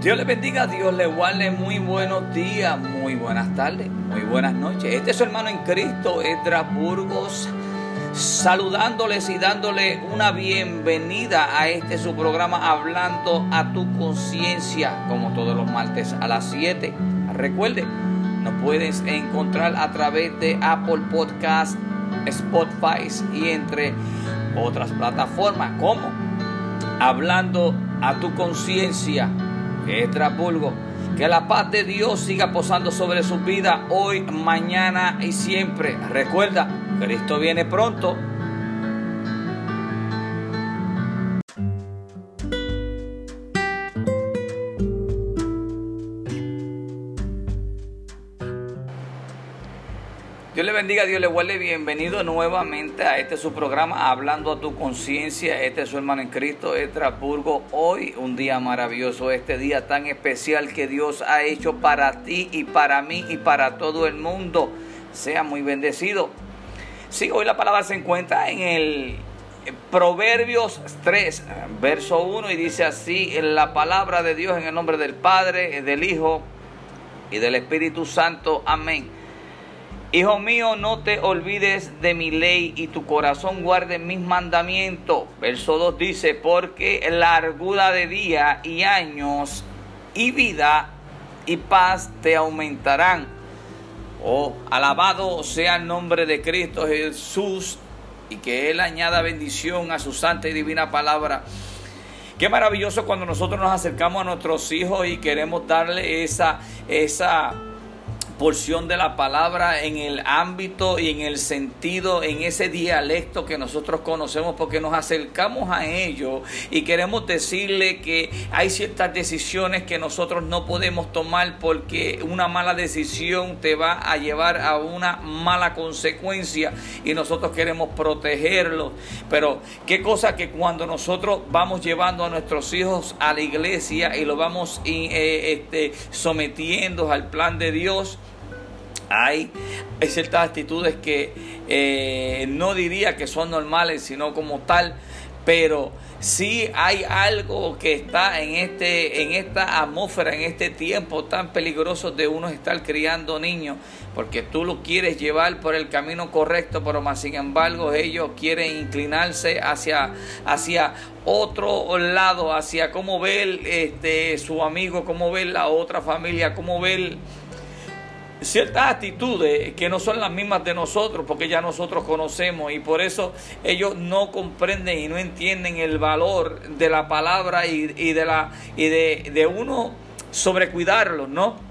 Dios le bendiga, Dios le guarde muy buenos días, muy buenas tardes, muy buenas noches. Este es su hermano en Cristo, Edras Burgos, saludándoles y dándole una bienvenida a este su programa Hablando a tu conciencia, como todos los martes a las 7. Recuerde, nos puedes encontrar a través de Apple Podcast, Spotify y entre otras plataformas, como Hablando a tu conciencia Estrapulgo. Que la paz de Dios siga posando sobre su vida hoy, mañana y siempre. Recuerda, Cristo viene pronto. Dios le bendiga, Dios le guarde. Bienvenido nuevamente a este su programa, Hablando a tu conciencia. Este es su hermano en Cristo, Estrasburgo. Hoy, un día maravilloso, este día tan especial que Dios ha hecho para ti y para mí y para todo el mundo. Sea muy bendecido. Sí, hoy la palabra se encuentra en el Proverbios 3, verso 1, y dice así: La palabra de Dios en el nombre del Padre, del Hijo y del Espíritu Santo. Amén. Hijo mío, no te olvides de mi ley y tu corazón guarde mis mandamientos. Verso 2 dice, porque largura de día y años y vida y paz te aumentarán. Oh, alabado sea el nombre de Cristo Jesús y que Él añada bendición a su santa y divina palabra. Qué maravilloso cuando nosotros nos acercamos a nuestros hijos y queremos darle esa, esa porción de la palabra en el ámbito y en el sentido, en ese dialecto que nosotros conocemos, porque nos acercamos a ello y queremos decirle que hay ciertas decisiones que nosotros no podemos tomar porque una mala decisión te va a llevar a una mala consecuencia y nosotros queremos protegerlos. Pero qué cosa que cuando nosotros vamos llevando a nuestros hijos a la iglesia y lo vamos eh, este, sometiendo al plan de Dios, hay, ciertas actitudes que eh, no diría que son normales, sino como tal, pero sí hay algo que está en, este, en esta atmósfera, en este tiempo tan peligroso de uno estar criando niños, porque tú lo quieres llevar por el camino correcto, pero más sin embargo ellos quieren inclinarse hacia, hacia otro lado, hacia cómo ver este, su amigo, cómo ver la otra familia, cómo ver ciertas actitudes que no son las mismas de nosotros, porque ya nosotros conocemos y por eso ellos no comprenden y no entienden el valor de la palabra y, de, la, y de, uno sobrecuidarlos, ¿no?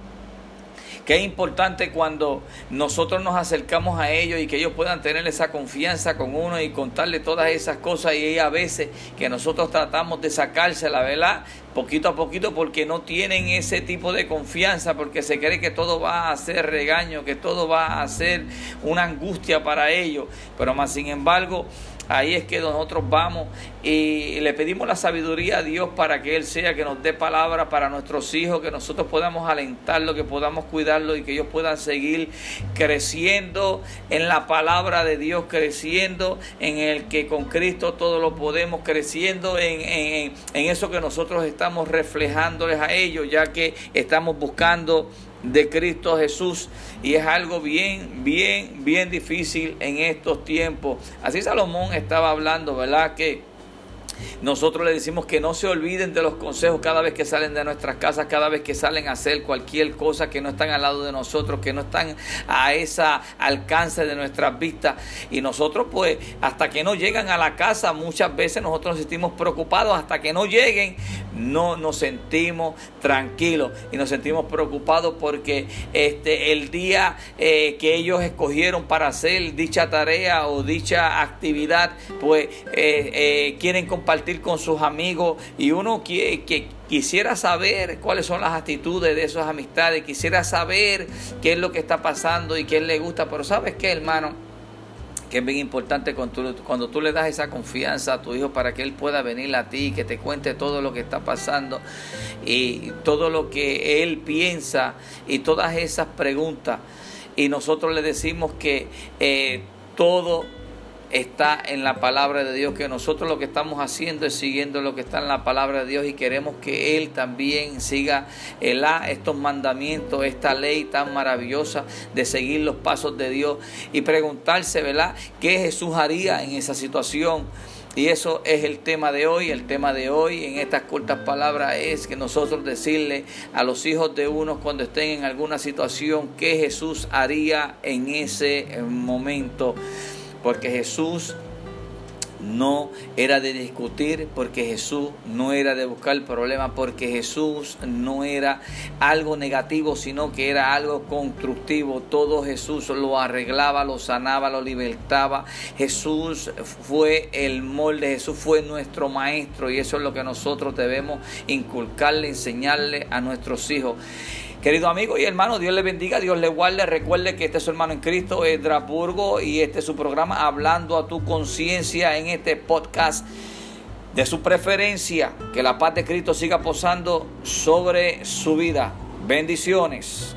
que es importante cuando nosotros nos acercamos a ellos y que ellos puedan tener esa confianza con uno y contarle todas esas cosas y a veces que nosotros tratamos de sacársela, ¿verdad? Poquito a poquito porque no tienen ese tipo de confianza, porque se cree que todo va a ser regaño, que todo va a ser una angustia para ellos, pero más sin embargo Ahí es que nosotros vamos y le pedimos la sabiduría a Dios para que Él sea, que nos dé palabra para nuestros hijos, que nosotros podamos alentarlo, que podamos cuidarlo y que ellos puedan seguir creciendo en la palabra de Dios, creciendo en el que con Cristo todo lo podemos, creciendo en, en, en eso que nosotros estamos reflejándoles a ellos, ya que estamos buscando de Cristo Jesús y es algo bien, bien, bien difícil en estos tiempos. Así Salomón estaba hablando, ¿verdad? Que nosotros le decimos que no se olviden de los consejos cada vez que salen de nuestras casas, cada vez que salen a hacer cualquier cosa que no están al lado de nosotros, que no están a esa alcance de nuestras vistas. Y nosotros pues hasta que no llegan a la casa muchas veces nosotros nos sentimos preocupados, hasta que no lleguen no nos sentimos tranquilos y nos sentimos preocupados porque este, el día eh, que ellos escogieron para hacer dicha tarea o dicha actividad pues eh, eh, quieren compartir compartir con sus amigos y uno que, que quisiera saber cuáles son las actitudes de esas amistades, quisiera saber qué es lo que está pasando y qué le gusta, pero ¿sabes qué, hermano? que es bien importante cuando tú, le das esa confianza a tu hijo para que él pueda venir a ti, que te cuente todo lo que está pasando y todo lo que él piensa y todas esas preguntas. Y nosotros le decimos que eh, todo está en la palabra de Dios, que nosotros lo que estamos haciendo es siguiendo lo que está en la palabra de Dios y queremos que Él también siga el, estos mandamientos, esta ley tan maravillosa de seguir los pasos de Dios y preguntarse, ¿verdad?, ¿qué Jesús haría en esa situación? Y eso es el tema de hoy. El tema de hoy en estas cortas palabras es que nosotros decirle a los hijos de unos cuando estén en alguna situación qué Jesús haría en ese momento. Porque Jesús no era de discutir, porque Jesús no era de buscar problemas, porque Jesús no era algo negativo, sino que era algo constructivo. Todo Jesús lo arreglaba, lo sanaba, lo libertaba. Jesús fue el molde, Jesús fue nuestro maestro y eso es lo que nosotros debemos inculcarle, enseñarle a nuestros hijos. Querido amigo y hermano, Dios le bendiga, Dios le guarde. Recuerde que este es su hermano en Cristo, es Drapurgo, y este es su programa Hablando a tu conciencia en este podcast de su preferencia. Que la paz de Cristo siga posando sobre su vida. Bendiciones.